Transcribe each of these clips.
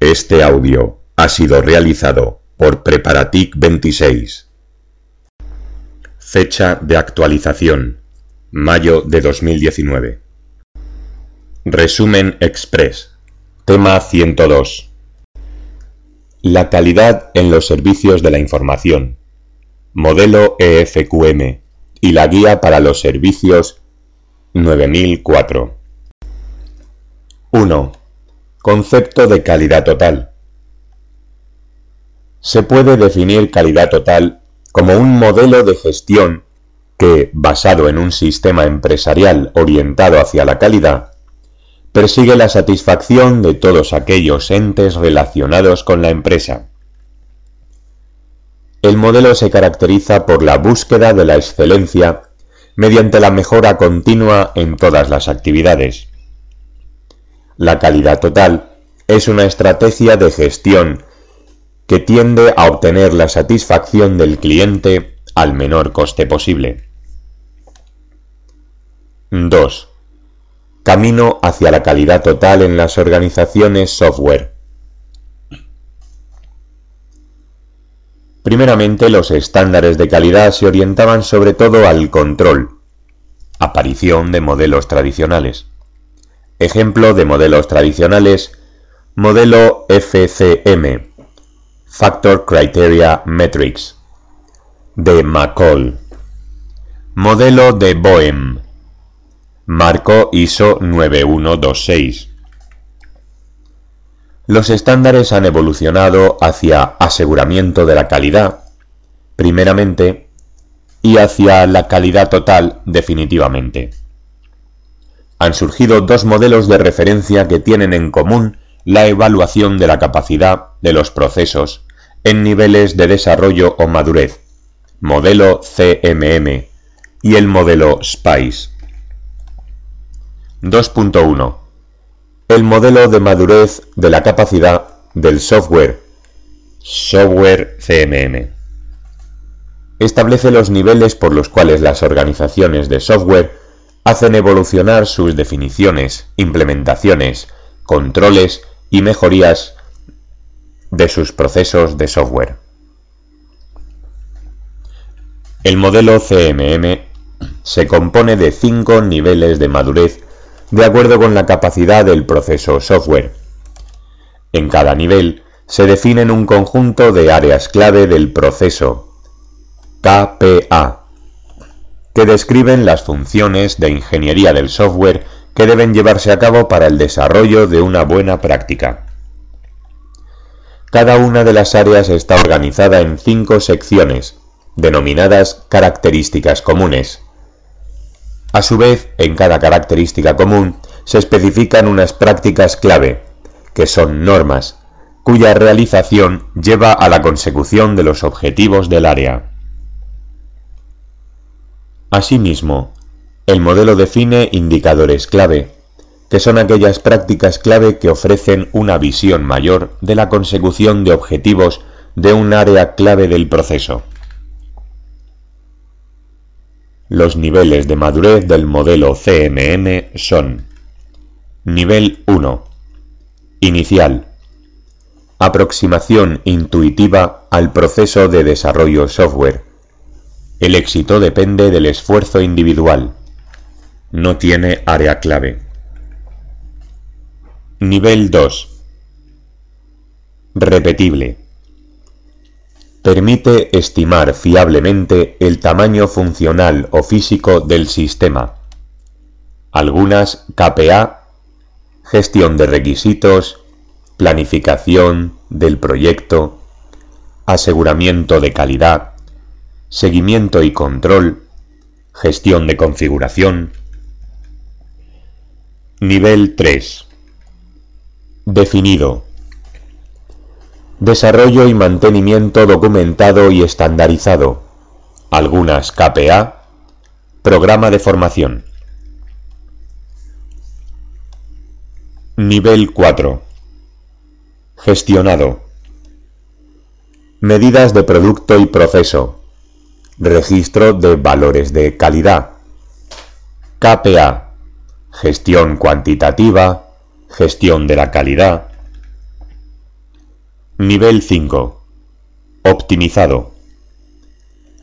Este audio ha sido realizado por Preparatic 26. Fecha de actualización: mayo de 2019. Resumen Express. Tema 102. La calidad en los servicios de la información. Modelo EFQM y la guía para los servicios 9004. 1. Concepto de calidad total. Se puede definir calidad total como un modelo de gestión que, basado en un sistema empresarial orientado hacia la calidad, persigue la satisfacción de todos aquellos entes relacionados con la empresa. El modelo se caracteriza por la búsqueda de la excelencia mediante la mejora continua en todas las actividades. La calidad total es una estrategia de gestión que tiende a obtener la satisfacción del cliente al menor coste posible. 2. Camino hacia la calidad total en las organizaciones software. Primeramente, los estándares de calidad se orientaban sobre todo al control, aparición de modelos tradicionales. Ejemplo de modelos tradicionales, modelo FCM, Factor Criteria Metrics, de McCall. Modelo de Boehm, marco ISO 9126. Los estándares han evolucionado hacia aseguramiento de la calidad, primeramente, y hacia la calidad total definitivamente han surgido dos modelos de referencia que tienen en común la evaluación de la capacidad de los procesos en niveles de desarrollo o madurez, modelo CMM y el modelo SPICE. 2.1. El modelo de madurez de la capacidad del software, software CMM. Establece los niveles por los cuales las organizaciones de software hacen evolucionar sus definiciones, implementaciones, controles y mejorías de sus procesos de software. El modelo CMM se compone de cinco niveles de madurez de acuerdo con la capacidad del proceso software. En cada nivel se definen un conjunto de áreas clave del proceso, KPA, que describen las funciones de ingeniería del software que deben llevarse a cabo para el desarrollo de una buena práctica. Cada una de las áreas está organizada en cinco secciones, denominadas características comunes. A su vez, en cada característica común se especifican unas prácticas clave, que son normas, cuya realización lleva a la consecución de los objetivos del área. Asimismo, el modelo define indicadores clave, que son aquellas prácticas clave que ofrecen una visión mayor de la consecución de objetivos de un área clave del proceso. Los niveles de madurez del modelo CMM son Nivel 1. Inicial. Aproximación intuitiva al proceso de desarrollo software el éxito depende del esfuerzo individual. No tiene área clave. Nivel 2. Repetible. Permite estimar fiablemente el tamaño funcional o físico del sistema. Algunas KPA, gestión de requisitos, planificación del proyecto, aseguramiento de calidad, seguimiento y control, gestión de configuración. Nivel 3. Definido. Desarrollo y mantenimiento documentado y estandarizado. Algunas KPA. Programa de formación. Nivel 4. Gestionado. Medidas de producto y proceso Registro de valores de calidad. KPA. Gestión cuantitativa. Gestión de la calidad. Nivel 5. Optimizado.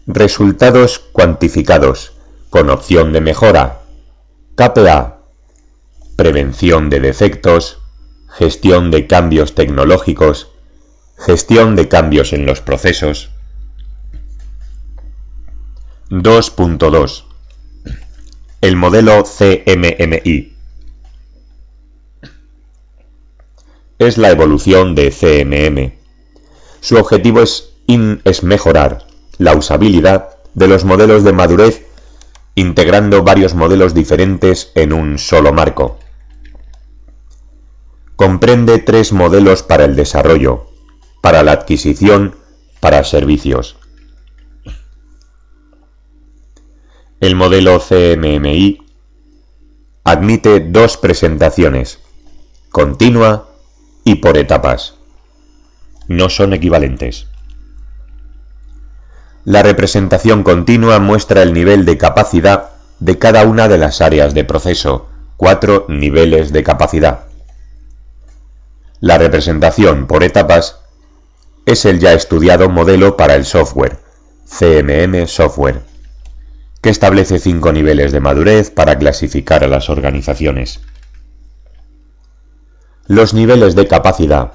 Resultados cuantificados, con opción de mejora. KPA. Prevención de defectos, gestión de cambios tecnológicos, gestión de cambios en los procesos. 2.2. El modelo CMMI. Es la evolución de CMM. Su objetivo es, es mejorar la usabilidad de los modelos de madurez integrando varios modelos diferentes en un solo marco. Comprende tres modelos para el desarrollo, para la adquisición, para servicios. El modelo CMMI admite dos presentaciones, continua y por etapas. No son equivalentes. La representación continua muestra el nivel de capacidad de cada una de las áreas de proceso, cuatro niveles de capacidad. La representación por etapas es el ya estudiado modelo para el software, CMM Software, que establece cinco niveles de madurez para clasificar a las organizaciones. Los niveles de capacidad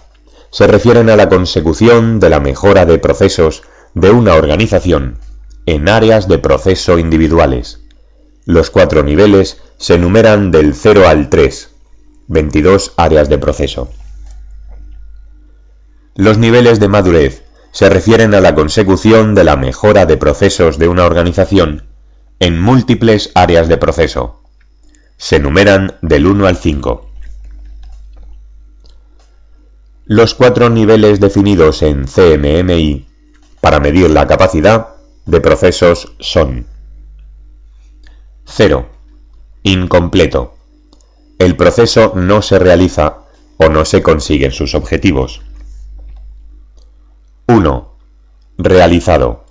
se refieren a la consecución de la mejora de procesos de una organización en áreas de proceso individuales. Los cuatro niveles se enumeran del 0 al 3, 22 áreas de proceso. Los niveles de madurez se refieren a la consecución de la mejora de procesos de una organización en múltiples áreas de proceso. Se enumeran del 1 al 5. Los cuatro niveles definidos en CMMI para medir la capacidad de procesos son 0. Incompleto. El proceso no se realiza o no se consiguen sus objetivos. 1. Realizado.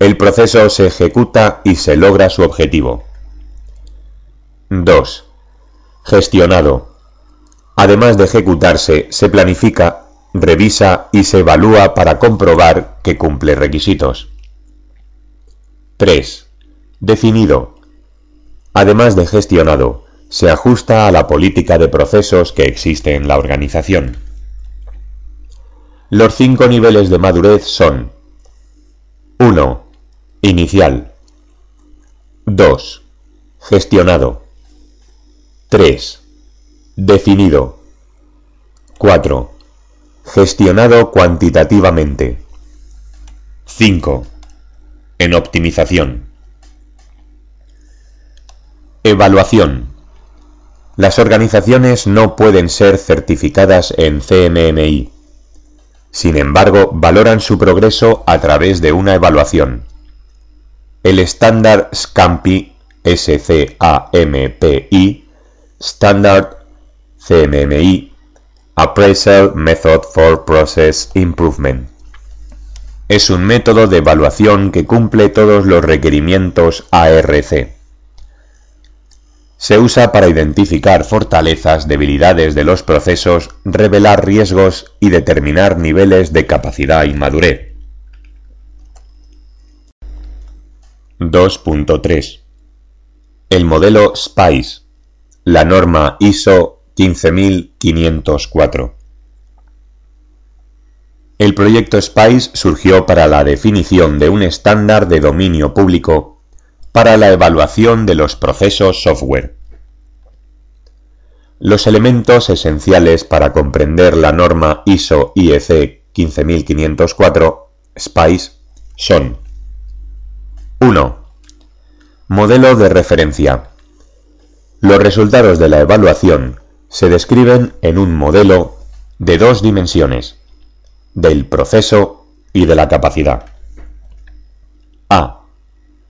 El proceso se ejecuta y se logra su objetivo. 2. Gestionado. Además de ejecutarse, se planifica revisa y se evalúa para comprobar que cumple requisitos. 3. Definido. Además de gestionado, se ajusta a la política de procesos que existe en la organización. Los cinco niveles de madurez son 1. Inicial 2. Gestionado 3. Definido 4 Gestionado cuantitativamente. 5. En optimización. Evaluación. Las organizaciones no pueden ser certificadas en CMMI. Sin embargo, valoran su progreso a través de una evaluación. El estándar SCAMPI, S-C-A-M-P-I, Standard CMMI Appraisal Method for Process Improvement. Es un método de evaluación que cumple todos los requerimientos ARC. Se usa para identificar fortalezas, debilidades de los procesos, revelar riesgos y determinar niveles de capacidad y madurez. 2.3 El modelo SPICE, la norma ISO 15504. El proyecto SPICE surgió para la definición de un estándar de dominio público para la evaluación de los procesos software. Los elementos esenciales para comprender la norma ISO IEC 15504 SPICE son 1. Modelo de referencia. Los resultados de la evaluación se describen en un modelo de dos dimensiones, del proceso y de la capacidad. A.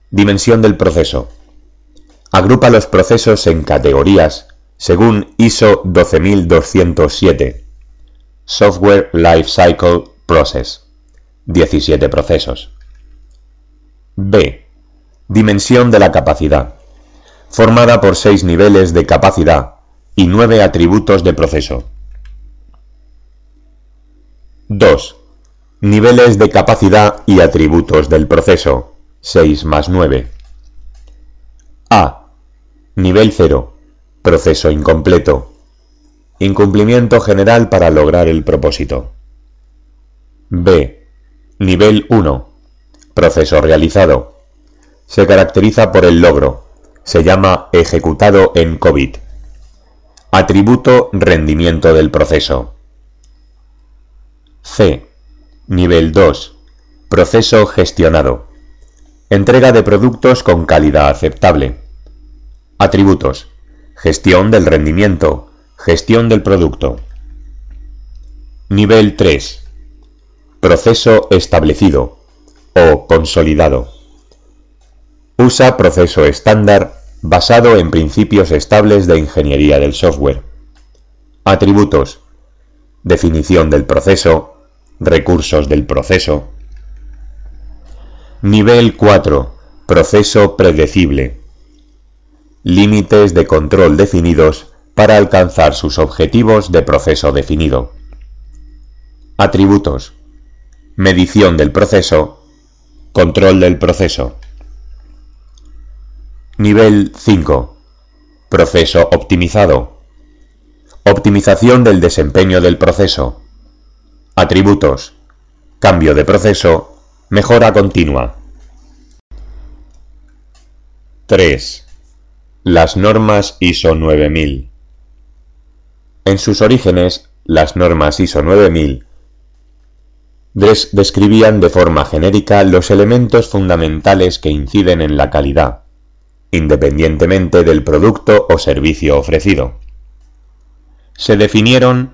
Dimensión del proceso. Agrupa los procesos en categorías según ISO 12207. Software Life Cycle Process. 17 procesos. B. Dimensión de la capacidad. Formada por seis niveles de capacidad y nueve atributos de proceso. 2. Niveles de capacidad y atributos del proceso. 6 más 9. A. Nivel 0. Proceso incompleto. Incumplimiento general para lograr el propósito. B. Nivel 1. Proceso realizado. Se caracteriza por el logro. Se llama ejecutado en COVID. Atributo rendimiento del proceso. C. Nivel 2. Proceso gestionado. Entrega de productos con calidad aceptable. Atributos. Gestión del rendimiento. Gestión del producto. Nivel 3. Proceso establecido o consolidado. Usa proceso estándar basado en principios estables de ingeniería del software. Atributos. Definición del proceso, recursos del proceso. Nivel 4. Proceso predecible. Límites de control definidos para alcanzar sus objetivos de proceso definido. Atributos. Medición del proceso. Control del proceso. Nivel 5. Proceso optimizado. Optimización del desempeño del proceso. Atributos. Cambio de proceso. Mejora continua. 3. Las normas ISO 9000. En sus orígenes, las normas ISO 9000 describían de forma genérica los elementos fundamentales que inciden en la calidad, independientemente del producto o servicio ofrecido se definieron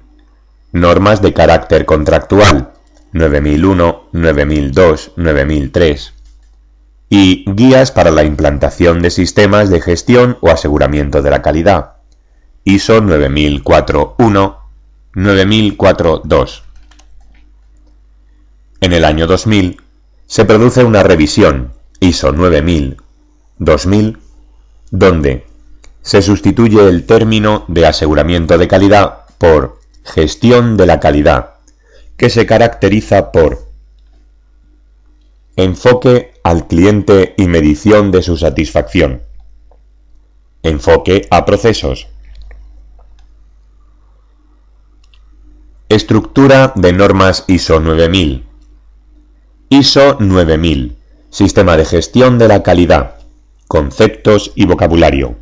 normas de carácter contractual 9001, 9002, 9003 y guías para la implantación de sistemas de gestión o aseguramiento de la calidad ISO 9004-1, 9004-2. En el año 2000 se produce una revisión ISO 9000-2000 donde se sustituye el término de aseguramiento de calidad por gestión de la calidad, que se caracteriza por enfoque al cliente y medición de su satisfacción, enfoque a procesos, estructura de normas ISO 9000, ISO 9000, sistema de gestión de la calidad, conceptos y vocabulario.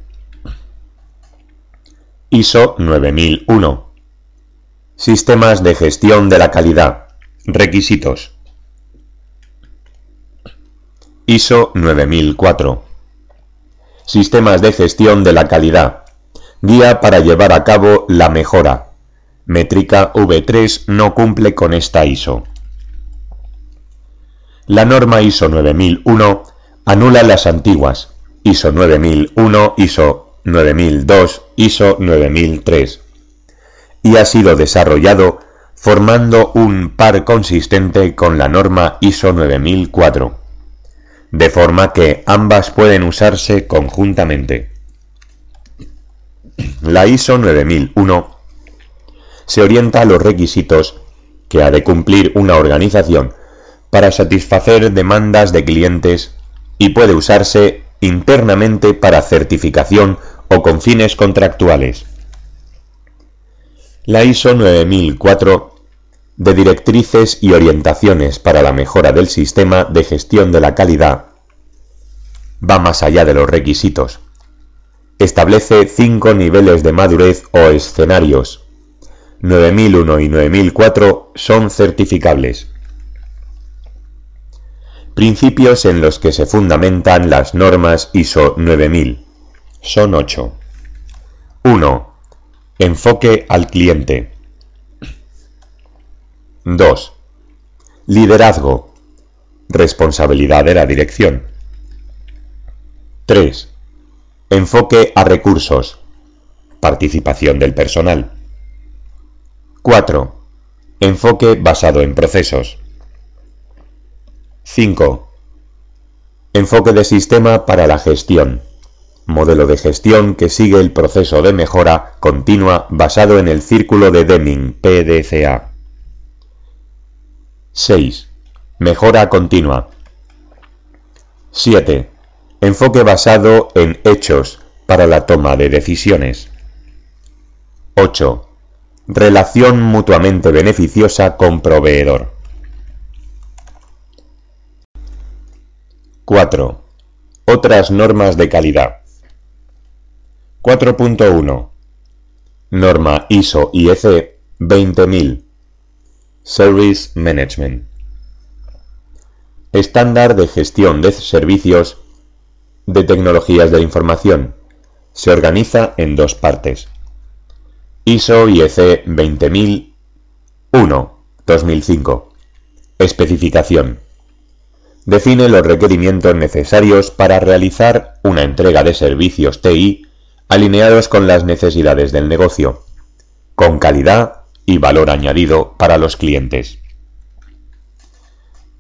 ISO 9001. Sistemas de gestión de la calidad. Requisitos. ISO 9004. Sistemas de gestión de la calidad. Guía para llevar a cabo la mejora. Métrica V3 no cumple con esta ISO. La norma ISO 9001 anula las antiguas ISO 9001, ISO 9002, ISO 9003 y ha sido desarrollado formando un par consistente con la norma ISO 9004, de forma que ambas pueden usarse conjuntamente. La ISO 9001 se orienta a los requisitos que ha de cumplir una organización para satisfacer demandas de clientes y puede usarse internamente para certificación o con fines contractuales. La ISO 9004 de directrices y orientaciones para la mejora del sistema de gestión de la calidad va más allá de los requisitos. Establece cinco niveles de madurez o escenarios. 9001 y 9004 son certificables. Principios en los que se fundamentan las normas ISO 9000 son ocho. 1. Enfoque al cliente. 2. Liderazgo. Responsabilidad de la dirección. 3. Enfoque a recursos. Participación del personal. 4. Enfoque basado en procesos. 5. Enfoque de sistema para la gestión modelo de gestión que sigue el proceso de mejora continua basado en el círculo de Deming, PDCA. 6. Mejora continua. 7. Enfoque basado en hechos para la toma de decisiones. 8. Relación mutuamente beneficiosa con proveedor. 4. Otras normas de calidad. 4.1. Norma ISO IEC 20000. Service Management. Estándar de gestión de servicios de tecnologías de información. Se organiza en dos partes. ISO IEC 20001 2005. Especificación. Define los requerimientos necesarios para realizar una entrega de servicios TI alineados con las necesidades del negocio, con calidad y valor añadido para los clientes.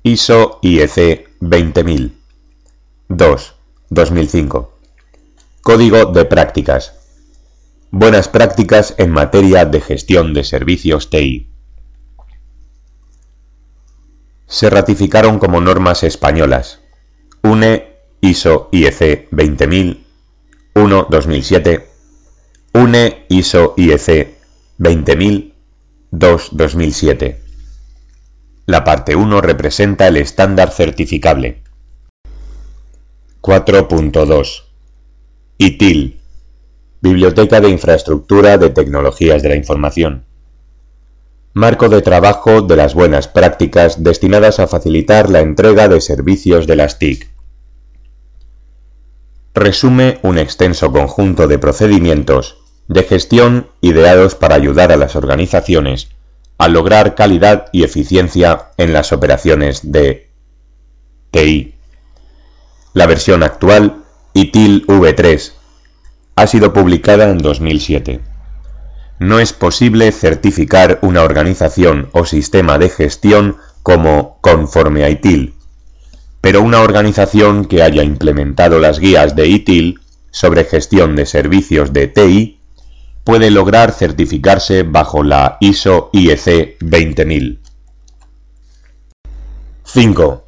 ISO IEC 20000 2 2005 Código de prácticas Buenas prácticas en materia de gestión de servicios TI. Se ratificaron como normas españolas. UNE ISO IEC 20000 1 2007, UNE ISO IEC 20000 2 2007. La parte 1 representa el estándar certificable. 4.2 ITIL Biblioteca de Infraestructura de Tecnologías de la Información. Marco de trabajo de las buenas prácticas destinadas a facilitar la entrega de servicios de las TIC resume un extenso conjunto de procedimientos de gestión ideados para ayudar a las organizaciones a lograr calidad y eficiencia en las operaciones de TI. La versión actual, ITIL V3, ha sido publicada en 2007. No es posible certificar una organización o sistema de gestión como conforme a ITIL, pero una organización que haya implementado las guías de ITIL sobre gestión de servicios de TI puede lograr certificarse bajo la ISO IEC 20000. 5.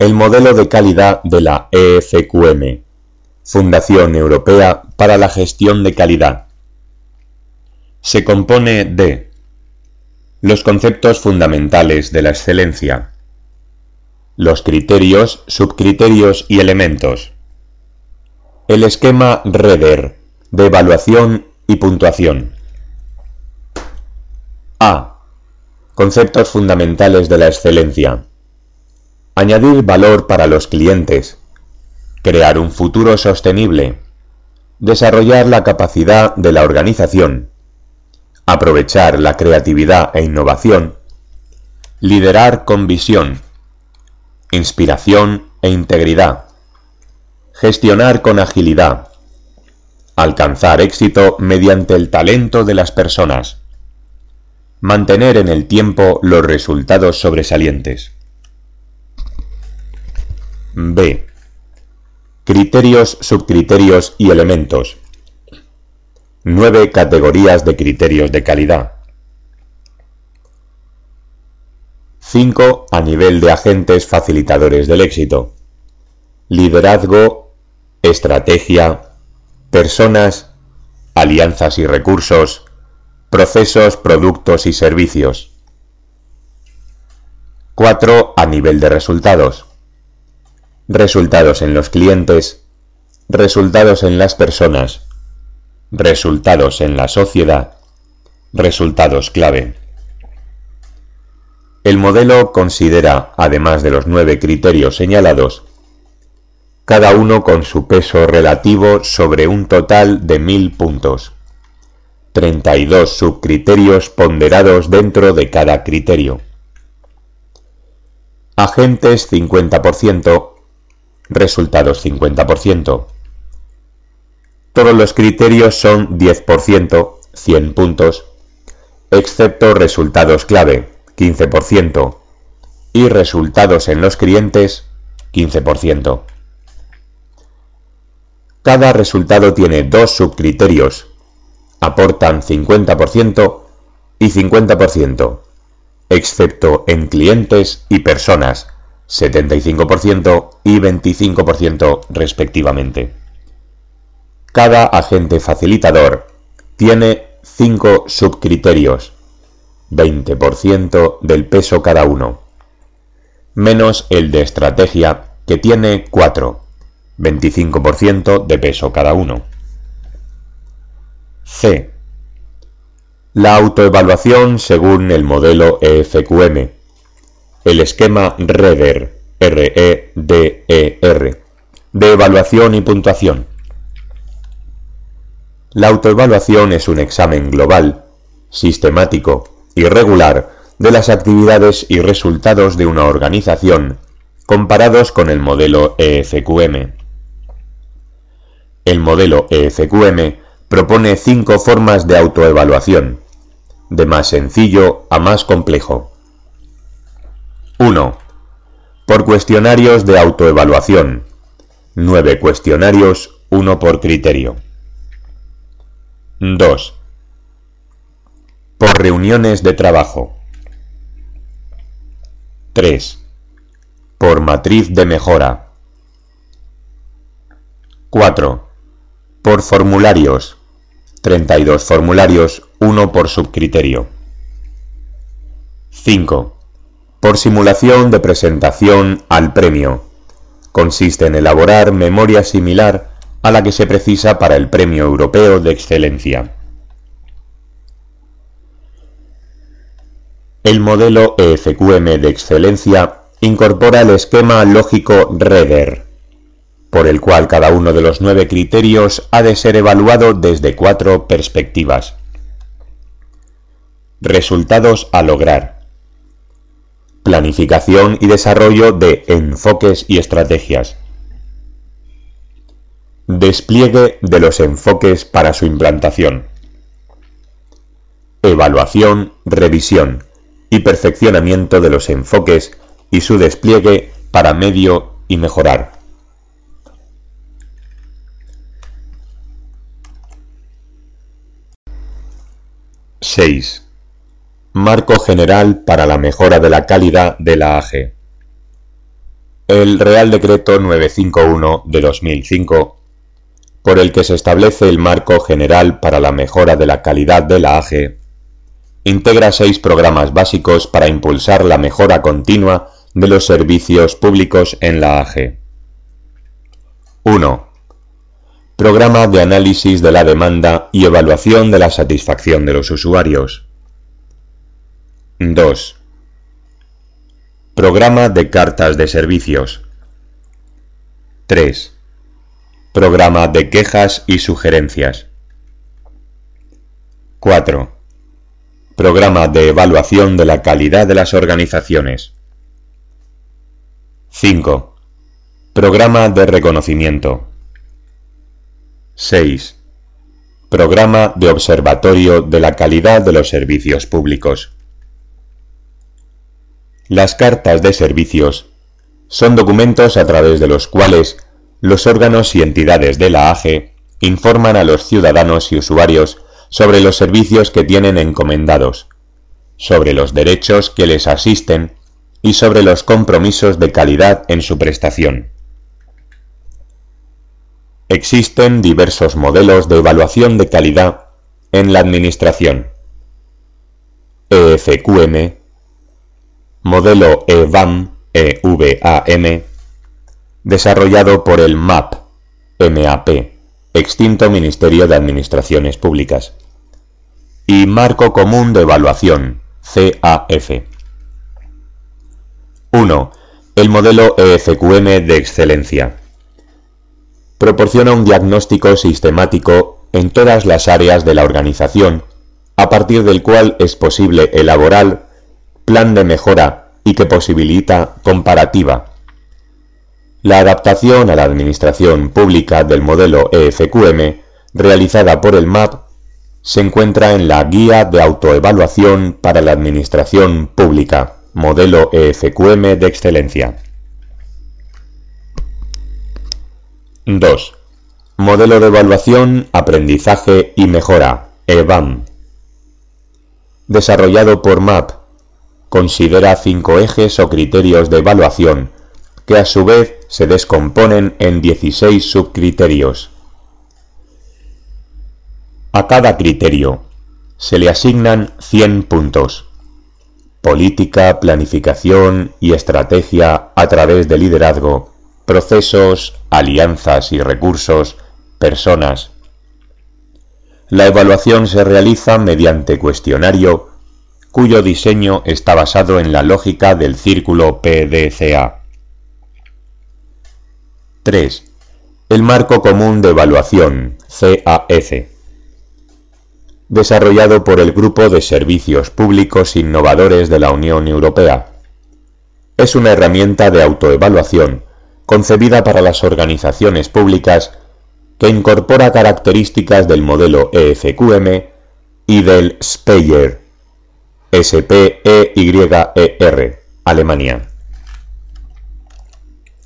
El modelo de calidad de la EFQM, Fundación Europea para la Gestión de Calidad. Se compone de los conceptos fundamentales de la excelencia, los criterios, subcriterios y elementos. El esquema REDER de evaluación y puntuación. A. Conceptos fundamentales de la excelencia. Añadir valor para los clientes. Crear un futuro sostenible. Desarrollar la capacidad de la organización. Aprovechar la creatividad e innovación. Liderar con visión inspiración e integridad, gestionar con agilidad, alcanzar éxito mediante el talento de las personas, mantener en el tiempo los resultados sobresalientes. B. Criterios, subcriterios y elementos. Nueve categorías de criterios de calidad. 5 a nivel de agentes facilitadores del éxito. Liderazgo, estrategia, personas, alianzas y recursos, procesos, productos y servicios. 4 a nivel de resultados. Resultados en los clientes, resultados en las personas, resultados en la sociedad, resultados clave. El modelo considera, además de los nueve criterios señalados, cada uno con su peso relativo sobre un total de mil puntos. 32 subcriterios ponderados dentro de cada criterio. Agentes 50%, resultados 50%. Todos los criterios son 10%, 100 puntos, excepto resultados clave, 15% y resultados en los clientes 15%. Cada resultado tiene dos subcriterios, aportan 50% y 50%, excepto en clientes y personas, 75% y 25% respectivamente. Cada agente facilitador tiene 5 subcriterios, 20% del peso cada uno, menos el de estrategia que tiene 4, 25% de peso cada uno. C. La autoevaluación según el modelo EFQM. El esquema REDER, R-E-D-E-R, de evaluación y puntuación. La autoevaluación es un examen global, sistemático y regular de las actividades y resultados de una organización comparados con el modelo EFQM. El modelo EFQM propone cinco formas de autoevaluación, de más sencillo a más complejo. 1. Por cuestionarios de autoevaluación. 9 cuestionarios, uno por criterio. 2. Por reuniones de trabajo. 3. Por matriz de mejora. 4. Por formularios. 32 formularios, uno por subcriterio. 5. Por simulación de presentación al premio. Consiste en elaborar memoria similar a la que se precisa para el Premio Europeo de Excelencia. El modelo EFQM de excelencia incorpora el esquema lógico REDER, por el cual cada uno de los nueve criterios ha de ser evaluado desde cuatro perspectivas. Resultados a lograr. Planificación y desarrollo de enfoques y estrategias. Despliegue de los enfoques para su implantación. Evaluación, revisión y perfeccionamiento de los enfoques y su despliegue para medio y mejorar. 6. Marco General para la mejora de la calidad de la AG. El Real Decreto 951 de 2005, por el que se establece el Marco General para la mejora de la calidad de la AG, integra seis programas básicos para impulsar la mejora continua de los servicios públicos en la AG. 1. Programa de análisis de la demanda y evaluación de la satisfacción de los usuarios. 2. Programa de cartas de servicios. 3. Programa de quejas y sugerencias. 4. Programa de evaluación de la calidad de las organizaciones. 5. Programa de reconocimiento. 6. Programa de Observatorio de la Calidad de los Servicios Públicos. Las cartas de servicios son documentos a través de los cuales los órganos y entidades de la AGE informan a los ciudadanos y usuarios sobre los servicios que tienen encomendados, sobre los derechos que les asisten y sobre los compromisos de calidad en su prestación. Existen diversos modelos de evaluación de calidad en la Administración. EFQM, modelo EVAM, EVAM, desarrollado por el MAP, MAP, extinto Ministerio de Administraciones Públicas, y Marco Común de Evaluación, CAF. 1. El modelo EFQM de excelencia proporciona un diagnóstico sistemático en todas las áreas de la organización, a partir del cual es posible elaborar plan de mejora y que posibilita comparativa. La adaptación a la administración pública del modelo EFQM, realizada por el MAP, se encuentra en la Guía de Autoevaluación para la Administración Pública, modelo EFQM de excelencia. 2. Modelo de evaluación, aprendizaje y mejora, EVAM. Desarrollado por MAP, considera cinco ejes o criterios de evaluación, que a su vez se descomponen en 16 subcriterios. A cada criterio se le asignan 100 puntos. Política, planificación y estrategia a través de liderazgo, procesos, alianzas y recursos, personas. La evaluación se realiza mediante cuestionario cuyo diseño está basado en la lógica del círculo PDCA. 3. El marco común de evaluación, CAF. Desarrollado por el Grupo de Servicios Públicos Innovadores de la Unión Europea. Es una herramienta de autoevaluación concebida para las organizaciones públicas que incorpora características del modelo EFQM y del Speyer, S-P-E-Y-E-R, Alemania.